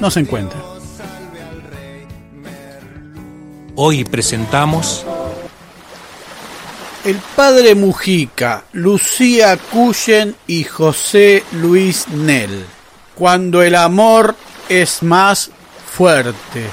no se encuentra. Hoy presentamos El padre Mujica, Lucía Cuyen y José Luis Nel. Cuando el amor es más fuerte.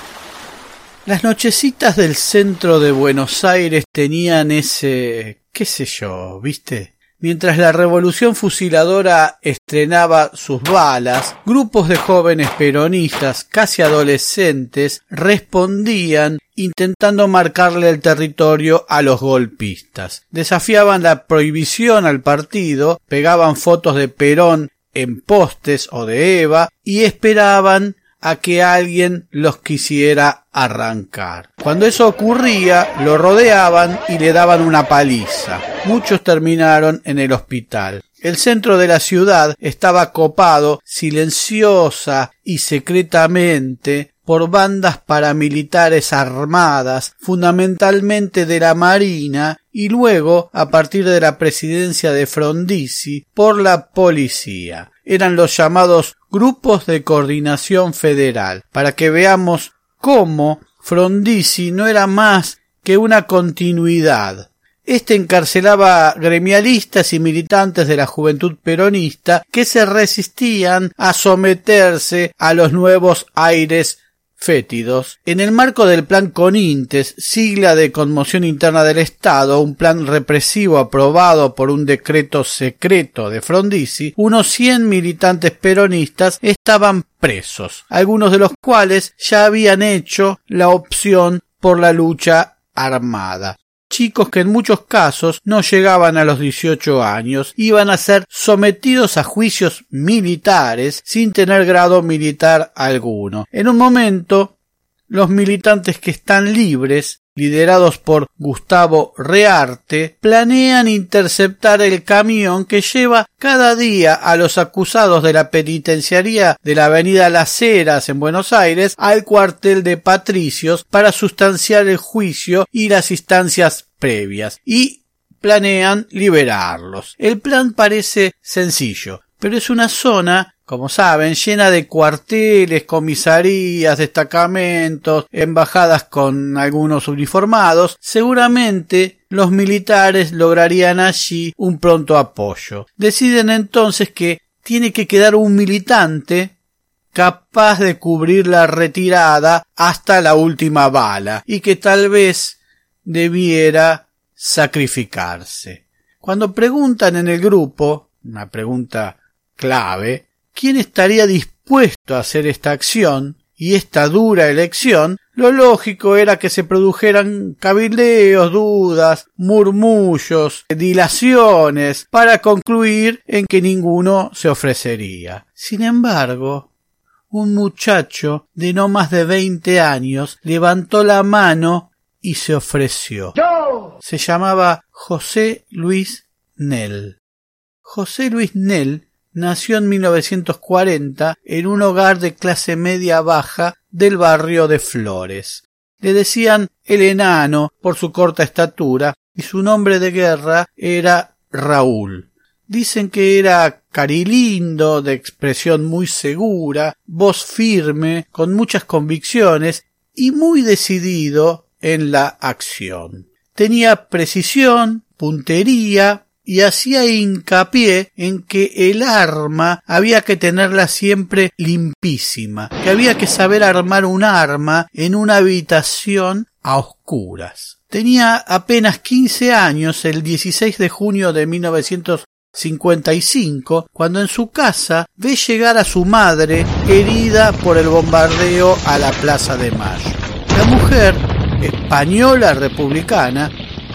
Las nochecitas del centro de Buenos Aires tenían ese, qué sé yo, ¿viste? Mientras la revolución fusiladora estrenaba sus balas, grupos de jóvenes peronistas, casi adolescentes, respondían intentando marcarle el territorio a los golpistas. Desafiaban la prohibición al partido, pegaban fotos de Perón en postes o de Eva y esperaban a que alguien los quisiera arrancar. Cuando eso ocurría, lo rodeaban y le daban una paliza. Muchos terminaron en el hospital. El centro de la ciudad estaba copado silenciosa y secretamente por bandas paramilitares armadas, fundamentalmente de la Marina, y luego, a partir de la presidencia de Frondizi, por la policía. Eran los llamados grupos de coordinación federal, para que veamos cómo Frondizi no era más que una continuidad. Este encarcelaba gremialistas y militantes de la juventud peronista que se resistían a someterse a los nuevos aires fétidos. En el marco del Plan Conintes, sigla de conmoción interna del Estado, un plan represivo aprobado por un decreto secreto de Frondizi, unos cien militantes peronistas estaban presos, algunos de los cuales ya habían hecho la opción por la lucha armada chicos que en muchos casos no llegaban a los 18 años, iban a ser sometidos a juicios militares sin tener grado militar alguno. En un momento, los militantes que están libres liderados por Gustavo Rearte, planean interceptar el camión que lleva cada día a los acusados de la penitenciaría de la avenida Las Heras en Buenos Aires al cuartel de Patricios para sustanciar el juicio y las instancias previas y planean liberarlos. El plan parece sencillo, pero es una zona como saben, llena de cuarteles, comisarías, destacamentos, embajadas con algunos uniformados, seguramente los militares lograrían allí un pronto apoyo. Deciden entonces que tiene que quedar un militante capaz de cubrir la retirada hasta la última bala y que tal vez debiera sacrificarse. Cuando preguntan en el grupo, una pregunta clave, ¿quién estaría dispuesto a hacer esta acción y esta dura elección? Lo lógico era que se produjeran cabildeos, dudas, murmullos, dilaciones, para concluir en que ninguno se ofrecería. Sin embargo, un muchacho de no más de veinte años levantó la mano y se ofreció. Se llamaba José Luis Nell. José Luis Nell nació en 1940 en un hogar de clase media baja del barrio de Flores. Le decían el enano por su corta estatura y su nombre de guerra era Raúl. Dicen que era carilindo, de expresión muy segura, voz firme, con muchas convicciones y muy decidido en la acción. Tenía precisión, puntería y hacía hincapié en que el arma había que tenerla siempre limpísima, que había que saber armar un arma en una habitación a oscuras. Tenía apenas quince años el 16 de junio de 1955 cuando en su casa ve llegar a su madre herida por el bombardeo a la Plaza de Mayo. La mujer, española republicana,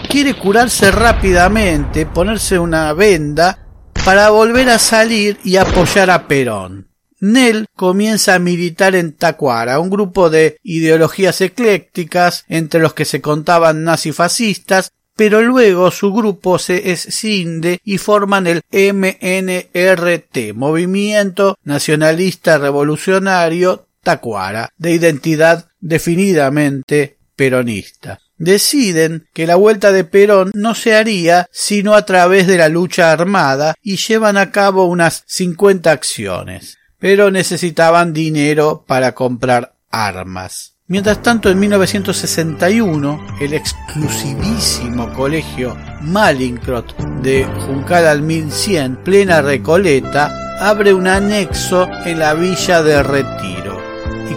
quiere curarse rápidamente, ponerse una venda para volver a salir y apoyar a Perón. Nell comienza a militar en Tacuara, un grupo de ideologías eclécticas entre los que se contaban nazifascistas pero luego su grupo se escinde y forman el MNRT, Movimiento Nacionalista Revolucionario Tacuara, de identidad definidamente peronista. Deciden que la vuelta de Perón no se haría sino a través de la lucha armada y llevan a cabo unas cincuenta acciones, pero necesitaban dinero para comprar armas. Mientras tanto, en 1961, el exclusivísimo colegio Malincrot de Juncal al 1100, plena Recoleta, abre un anexo en la villa de Retiro.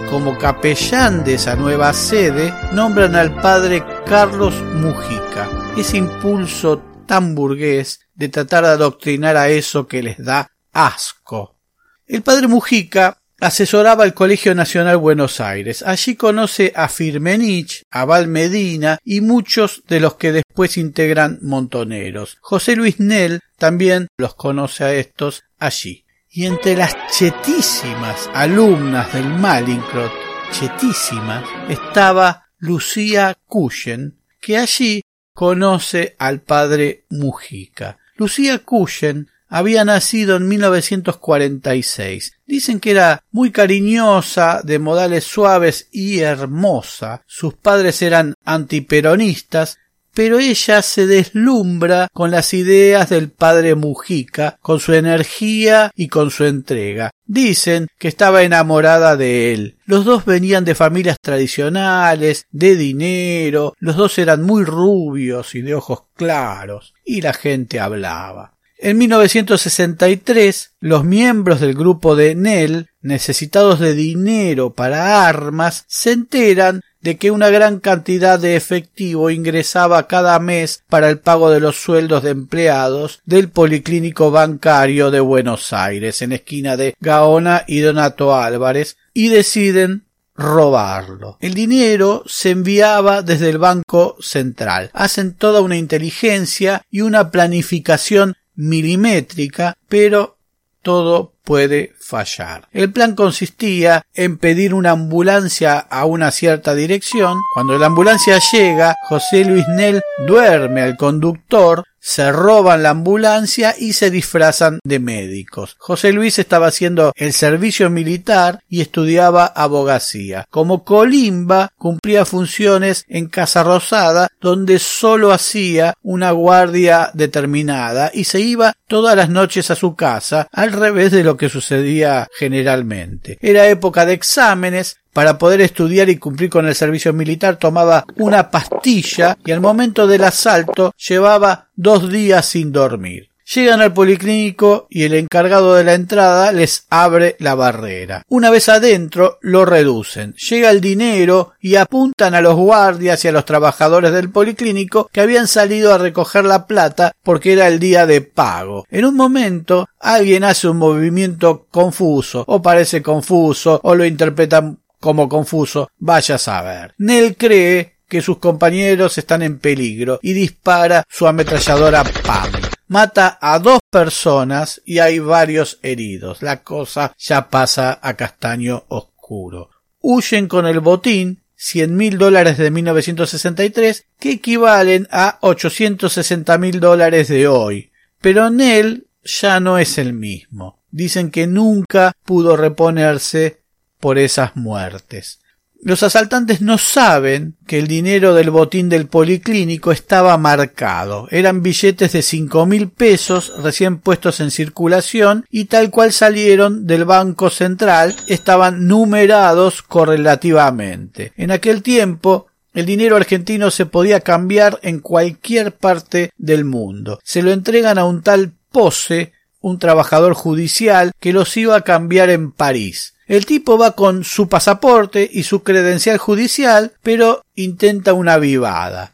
Como capellán de esa nueva sede, nombran al padre Carlos Mujica. Ese impulso tan burgués de tratar de adoctrinar a eso que les da asco. El padre Mujica asesoraba el Colegio Nacional Buenos Aires. Allí conoce a Firmenich, a Val Medina y muchos de los que después integran Montoneros. José Luis Nell también los conoce a estos allí. Y entre las chetísimas alumnas del Malincrot, chetísimas, estaba Lucía Cuyen, que allí conoce al padre Mujica. Lucía Cuyen había nacido en 1946. Dicen que era muy cariñosa, de modales suaves y hermosa. Sus padres eran antiperonistas, pero ella se deslumbra con las ideas del padre Mujica, con su energía y con su entrega. Dicen que estaba enamorada de él. Los dos venían de familias tradicionales, de dinero, los dos eran muy rubios y de ojos claros, y la gente hablaba. En 1963, los miembros del grupo de Nell, necesitados de dinero para armas, se enteran de que una gran cantidad de efectivo ingresaba cada mes para el pago de los sueldos de empleados del Policlínico Bancario de Buenos Aires, en esquina de Gaona y Donato Álvarez, y deciden robarlo. El dinero se enviaba desde el Banco Central. Hacen toda una inteligencia y una planificación milimétrica, pero todo puede fallar. El plan consistía en pedir una ambulancia a una cierta dirección. Cuando la ambulancia llega, José Luis Nel duerme al conductor se roban la ambulancia y se disfrazan de médicos. José Luis estaba haciendo el servicio militar y estudiaba abogacía. Como colimba cumplía funciones en Casa Rosada donde solo hacía una guardia determinada y se iba todas las noches a su casa al revés de lo que sucedía generalmente. Era época de exámenes, para poder estudiar y cumplir con el servicio militar tomaba una pastilla y al momento del asalto llevaba dos días sin dormir. Llegan al policlínico y el encargado de la entrada les abre la barrera. Una vez adentro lo reducen. Llega el dinero y apuntan a los guardias y a los trabajadores del policlínico que habían salido a recoger la plata porque era el día de pago. En un momento alguien hace un movimiento confuso o parece confuso o lo interpretan como confuso. Vaya a saber. Nell cree que sus compañeros están en peligro y dispara su ametralladora PAM mata a dos personas y hay varios heridos. La cosa ya pasa a castaño oscuro. Huyen con el botín, cien mil dólares de 1963, que equivalen a 860 mil dólares de hoy. Pero Nell ya no es el mismo. Dicen que nunca pudo reponerse por esas muertes. Los asaltantes no saben que el dinero del botín del policlínico estaba marcado. Eran billetes de cinco mil pesos recién puestos en circulación y tal cual salieron del Banco Central estaban numerados correlativamente. En aquel tiempo el dinero argentino se podía cambiar en cualquier parte del mundo. Se lo entregan a un tal Pose, un trabajador judicial, que los iba a cambiar en París. El tipo va con su pasaporte y su credencial judicial, pero intenta una vivada.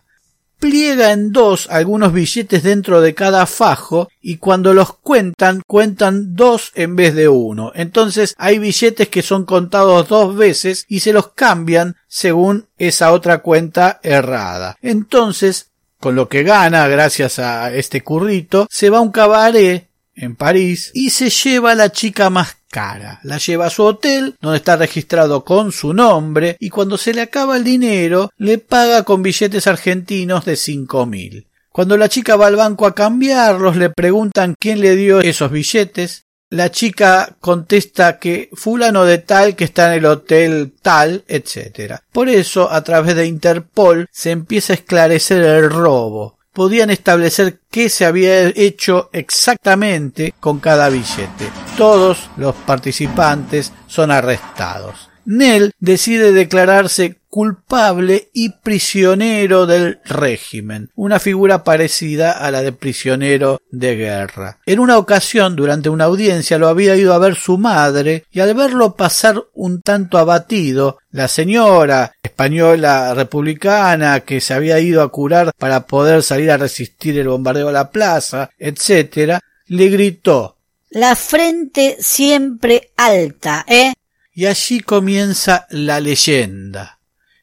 Pliega en dos algunos billetes dentro de cada fajo y cuando los cuentan, cuentan dos en vez de uno. Entonces hay billetes que son contados dos veces y se los cambian según esa otra cuenta errada. Entonces, con lo que gana gracias a este currito, se va a un cabaret en París y se lleva a la chica más cara. La lleva a su hotel, donde está registrado con su nombre, y cuando se le acaba el dinero, le paga con billetes argentinos de cinco mil. Cuando la chica va al banco a cambiarlos, le preguntan quién le dio esos billetes. La chica contesta que fulano de tal que está en el hotel tal, etc. Por eso, a través de Interpol, se empieza a esclarecer el robo podían establecer qué se había hecho exactamente con cada billete. Todos los participantes son arrestados. Nell decide declararse culpable y prisionero del régimen, una figura parecida a la de prisionero de guerra. En una ocasión, durante una audiencia, lo había ido a ver su madre y al verlo pasar un tanto abatido, la señora española republicana que se había ido a curar para poder salir a resistir el bombardeo a la plaza, etc., le gritó La frente siempre alta, ¿eh? Y allí comienza la leyenda.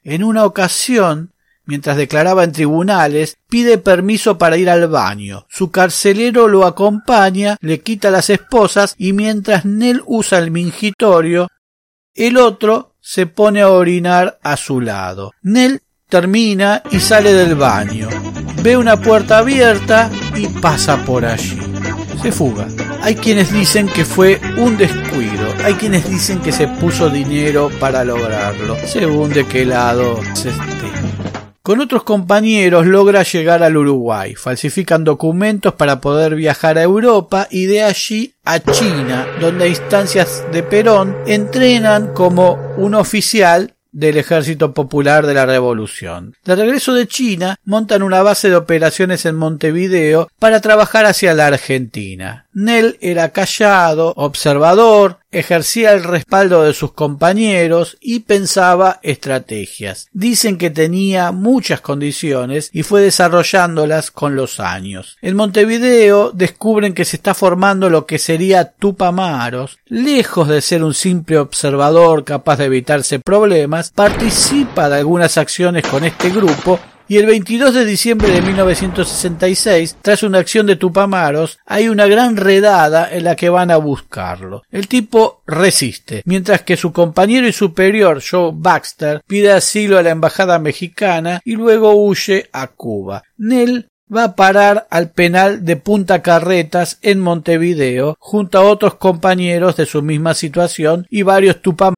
En una ocasión, mientras declaraba en tribunales, pide permiso para ir al baño. Su carcelero lo acompaña, le quita las esposas y mientras Nell usa el mingitorio, el otro se pone a orinar a su lado. Nell termina y sale del baño. Ve una puerta abierta y pasa por allí. Se fuga. Hay quienes dicen que fue un descuido, hay quienes dicen que se puso dinero para lograrlo, según de qué lado se esté. Con otros compañeros logra llegar al Uruguay, falsifican documentos para poder viajar a Europa y de allí a China, donde instancias de Perón entrenan como un oficial del Ejército Popular de la Revolución. De regreso de China, montan una base de operaciones en Montevideo para trabajar hacia la Argentina. Nell era callado, observador, ejercía el respaldo de sus compañeros y pensaba estrategias. Dicen que tenía muchas condiciones y fue desarrollándolas con los años. En Montevideo descubren que se está formando lo que sería Tupamaros. Lejos de ser un simple observador capaz de evitarse problemas, participa de algunas acciones con este grupo y el 22 de diciembre de 1966, tras una acción de Tupamaros, hay una gran redada en la que van a buscarlo. El tipo resiste, mientras que su compañero y superior Joe Baxter pide asilo a la embajada mexicana y luego huye a Cuba. Nell va a parar al penal de Punta Carretas en Montevideo junto a otros compañeros de su misma situación y varios Tupamaros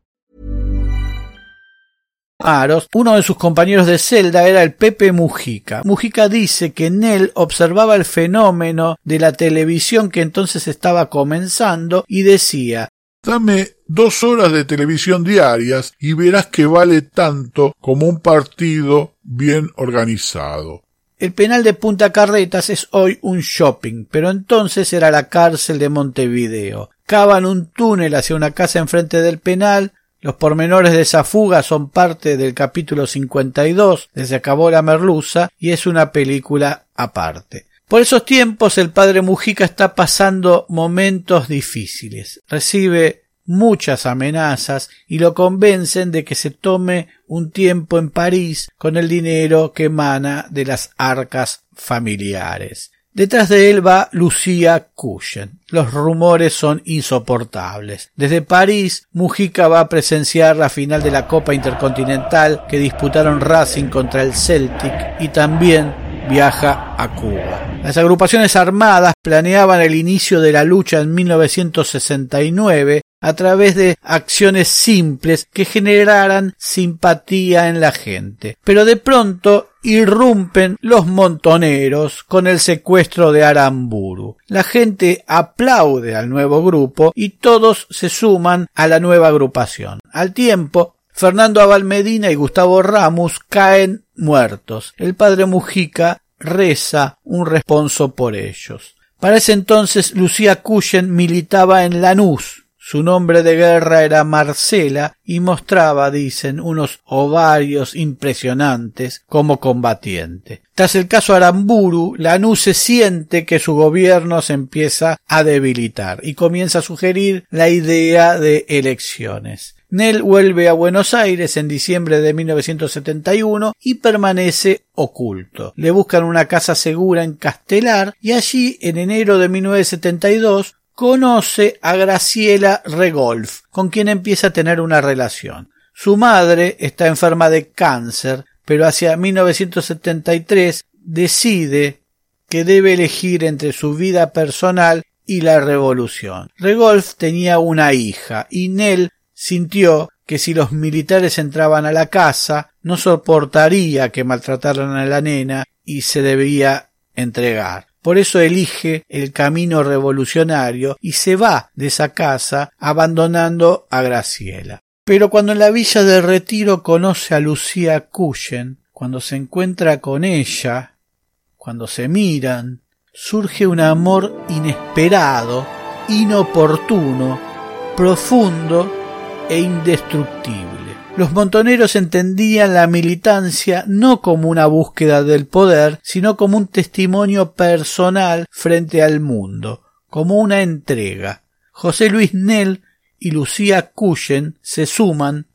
Aros, uno de sus compañeros de celda era el Pepe Mujica. Mujica dice que Nell observaba el fenómeno de la televisión que entonces estaba comenzando y decía Dame dos horas de televisión diarias y verás que vale tanto como un partido bien organizado. El penal de Punta Carretas es hoy un shopping, pero entonces era la cárcel de Montevideo. Cavan un túnel hacia una casa enfrente del penal, los pormenores de esa fuga son parte del capítulo 52 de Se acabó la merluza y es una película aparte. Por esos tiempos el padre Mujica está pasando momentos difíciles. Recibe muchas amenazas y lo convencen de que se tome un tiempo en París con el dinero que emana de las arcas familiares. Detrás de él va Lucía Cushen. Los rumores son insoportables. Desde París, Mujica va a presenciar la final de la Copa Intercontinental que disputaron Racing contra el Celtic y también viaja a Cuba. Las agrupaciones armadas planeaban el inicio de la lucha en 1969 a través de acciones simples que generaran simpatía en la gente. Pero de pronto irrumpen los montoneros con el secuestro de Aramburu. La gente aplaude al nuevo grupo y todos se suman a la nueva agrupación. Al tiempo, Fernando Abal Medina y Gustavo Ramos caen muertos. El padre Mujica reza un responso por ellos. Para ese entonces Lucía Cuyen militaba en Lanús. Su nombre de guerra era Marcela y mostraba, dicen, unos ovarios impresionantes como combatiente. Tras el caso Aramburu, Lanús se siente que su gobierno se empieza a debilitar y comienza a sugerir la idea de elecciones. Nell vuelve a Buenos Aires en diciembre de 1971 y permanece oculto. Le buscan una casa segura en Castelar y allí en enero de 1972 conoce a Graciela Regolf, con quien empieza a tener una relación. Su madre está enferma de cáncer, pero hacia 1973 decide que debe elegir entre su vida personal y la revolución. Regolf tenía una hija y Nell sintió que si los militares entraban a la casa no soportaría que maltrataran a la nena y se debía entregar. Por eso elige el camino revolucionario y se va de esa casa abandonando a Graciela. Pero cuando en la villa de retiro conoce a Lucía Cuyen, cuando se encuentra con ella, cuando se miran, surge un amor inesperado, inoportuno, profundo e indestructible. Los montoneros entendían la militancia no como una búsqueda del poder, sino como un testimonio personal frente al mundo, como una entrega. José Luis Nell y Lucía Cuyen se suman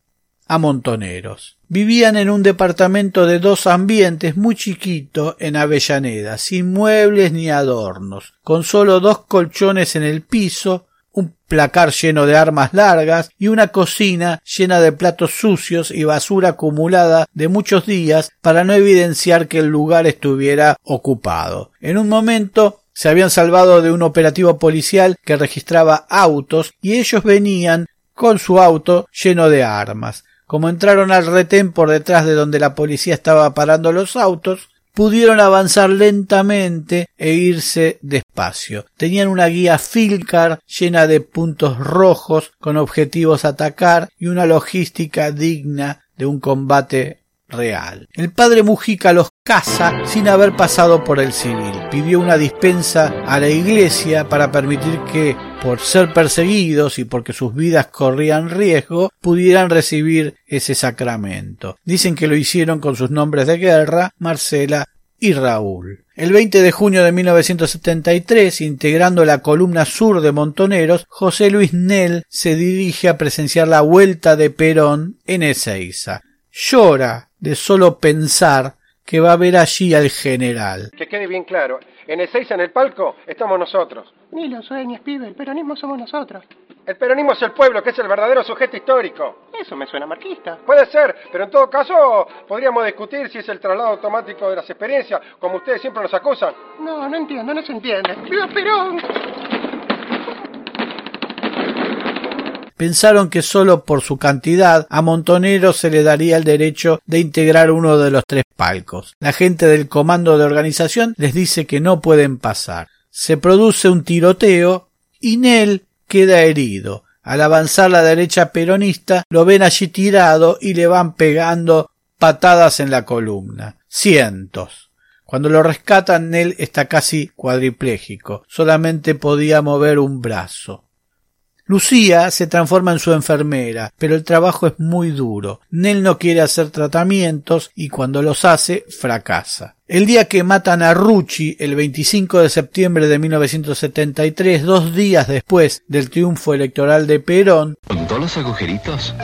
a montoneros. Vivían en un departamento de dos ambientes muy chiquito en Avellaneda, sin muebles ni adornos, con solo dos colchones en el piso, un placar lleno de armas largas y una cocina llena de platos sucios y basura acumulada de muchos días para no evidenciar que el lugar estuviera ocupado. En un momento se habían salvado de un operativo policial que registraba autos y ellos venían con su auto lleno de armas. Como entraron al retén por detrás de donde la policía estaba parando los autos, pudieron avanzar lentamente e irse despacio. Tenían una guía Filcar llena de puntos rojos con objetivos a atacar y una logística digna de un combate real. El padre Mujica los casa sin haber pasado por el civil. Pidió una dispensa a la iglesia para permitir que, por ser perseguidos y porque sus vidas corrían riesgo, pudieran recibir ese sacramento. Dicen que lo hicieron con sus nombres de guerra, Marcela y Raúl. El 20 de junio de 1973, integrando la columna sur de Montoneros, José Luis Nel se dirige a presenciar la vuelta de Perón en Ezeiza. Llora de solo pensar que va a ver allí al general. Que quede bien claro, en Ezeiza en el palco estamos nosotros. Ni lo sueñes, pibe, el peronismo somos nosotros. El peronismo es el pueblo, que es el verdadero sujeto histórico. Eso me suena marquista. Puede ser, pero en todo caso podríamos discutir si es el traslado automático de las experiencias, como ustedes siempre nos acusan. No, no entiendo, no se entiende. ¡Viva Perón! Pensaron que solo por su cantidad a Montonero se le daría el derecho de integrar uno de los tres palcos. La gente del comando de organización les dice que no pueden pasar. Se produce un tiroteo y Nel queda herido. Al avanzar la derecha peronista lo ven allí tirado y le van pegando patadas en la columna. Cientos. Cuando lo rescatan, Nel está casi cuadripléjico. Solamente podía mover un brazo. Lucía se transforma en su enfermera, pero el trabajo es muy duro. Nel no quiere hacer tratamientos y cuando los hace fracasa. El día que matan a Rucci, el 25 de septiembre de 1973, dos días después del triunfo electoral de Perón, ¿Contó los agujeritos?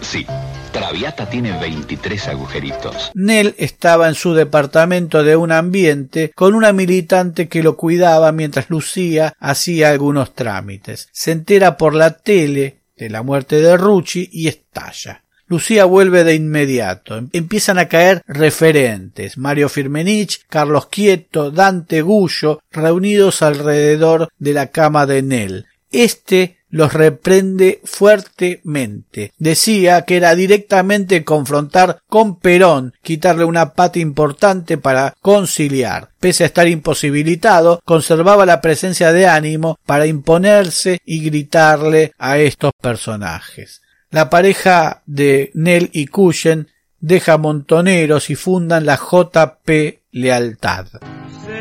Sí. Traviata tiene 23 agujeritos. Nel estaba en su departamento de un ambiente con una militante que lo cuidaba mientras Lucía hacía algunos trámites. Se entera por la tele de la muerte de Rucci y estalla. Lucía vuelve de inmediato. Empiezan a caer referentes. Mario Firmenich, Carlos Quieto, Dante Gullo, reunidos alrededor de la cama de Nel. Este los reprende fuertemente. Decía que era directamente confrontar con Perón, quitarle una pata importante para conciliar. Pese a estar imposibilitado, conservaba la presencia de ánimo para imponerse y gritarle a estos personajes. La pareja de Nell y Cushen deja Montoneros y fundan la JP Lealtad.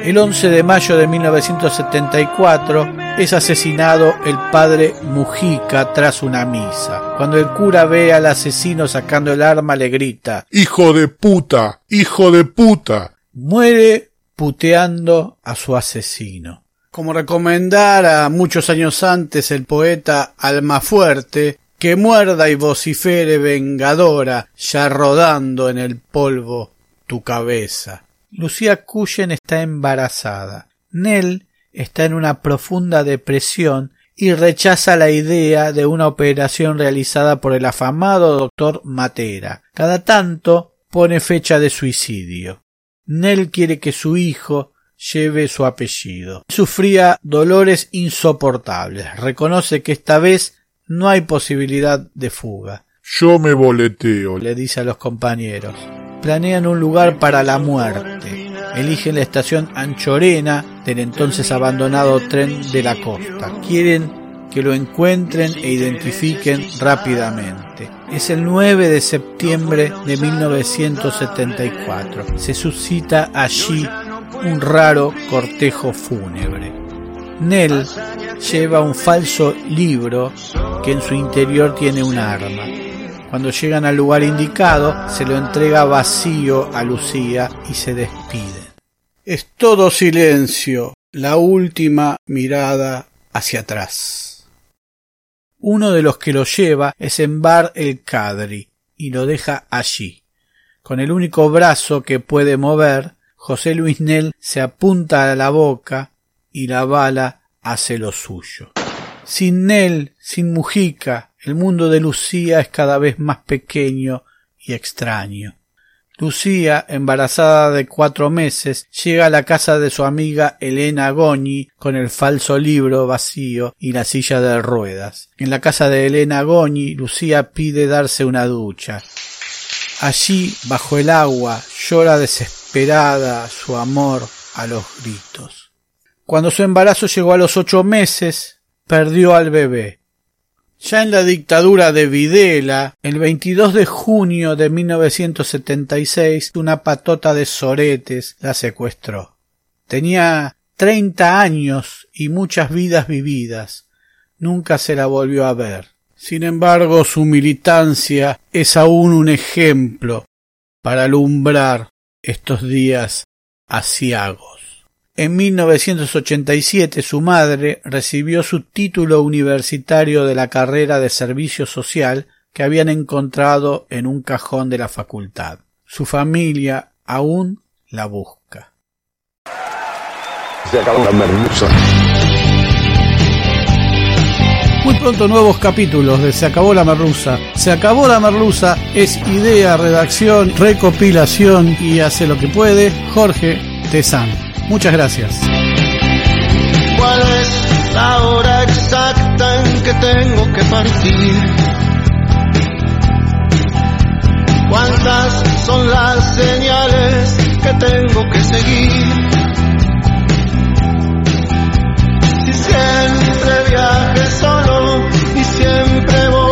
El 11 de mayo de 1974 es asesinado el padre Mujica tras una misa. Cuando el cura ve al asesino sacando el arma le grita Hijo de puta, hijo de puta. Muere puteando a su asesino. Como recomendara muchos años antes el poeta Almafuerte, que muerda y vocifere vengadora, ya rodando en el polvo tu cabeza. Lucía Cuyen está embarazada. Nell está en una profunda depresión y rechaza la idea de una operación realizada por el afamado doctor Matera. Cada tanto pone fecha de suicidio. Nell quiere que su hijo lleve su apellido. Sufría dolores insoportables. Reconoce que esta vez no hay posibilidad de fuga. Yo me boleteo, le dice a los compañeros planean un lugar para la muerte. Eligen la estación Anchorena del entonces abandonado tren de la costa. Quieren que lo encuentren e identifiquen rápidamente. Es el 9 de septiembre de 1974. Se suscita allí un raro cortejo fúnebre. Nell lleva un falso libro que en su interior tiene un arma. Cuando llegan al lugar indicado, se lo entrega vacío a Lucía y se despide. Es todo silencio, la última mirada hacia atrás. Uno de los que lo lleva es Embar el Cadri y lo deja allí. Con el único brazo que puede mover, José Luis Nel se apunta a la boca y la bala hace lo suyo. Sin Nel, sin Mujica, el mundo de Lucía es cada vez más pequeño y extraño. Lucía, embarazada de cuatro meses, llega a la casa de su amiga Elena Goñi con el falso libro vacío y la silla de ruedas. En la casa de Elena Goñi, Lucía pide darse una ducha. Allí, bajo el agua, llora desesperada su amor a los gritos. Cuando su embarazo llegó a los ocho meses, perdió al bebé. Ya en la dictadura de Videla, el 22 de junio de 1976, una patota de soretes la secuestró. Tenía treinta años y muchas vidas vividas. Nunca se la volvió a ver. Sin embargo, su militancia es aún un ejemplo para alumbrar estos días aciagos. En 1987 su madre recibió su título universitario de la carrera de servicio social que habían encontrado en un cajón de la facultad. Su familia aún la busca. Se acabó la merluza. Muy pronto nuevos capítulos de Se acabó la merluza. Se acabó la merluza es idea, redacción, recopilación y hace lo que puede Jorge Tezán. Muchas gracias. ¿Cuál es la hora exacta en que tengo que partir? ¿Cuántas son las señales que tengo que seguir? Si siempre viaje solo y siempre vos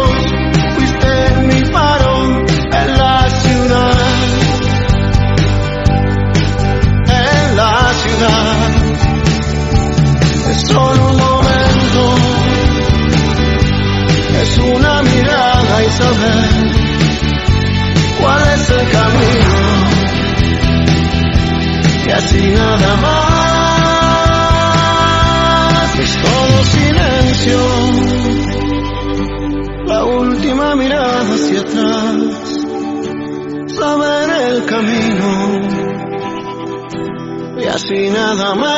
solo un momento, es una mirada y saber cuál es el camino. Y así nada más. Es todo silencio. La última mirada hacia atrás. Saber el camino. Y así nada más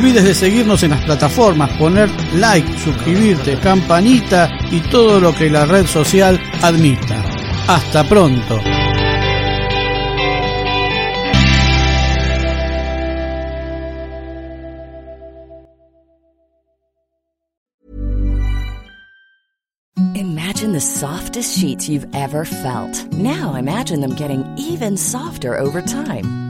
olvides de seguirnos en las plataformas, poner like, suscribirte, campanita y todo lo que la red social admita. Hasta pronto. Imagine the softest sheets you've ever felt. Now imagine them getting even softer over time.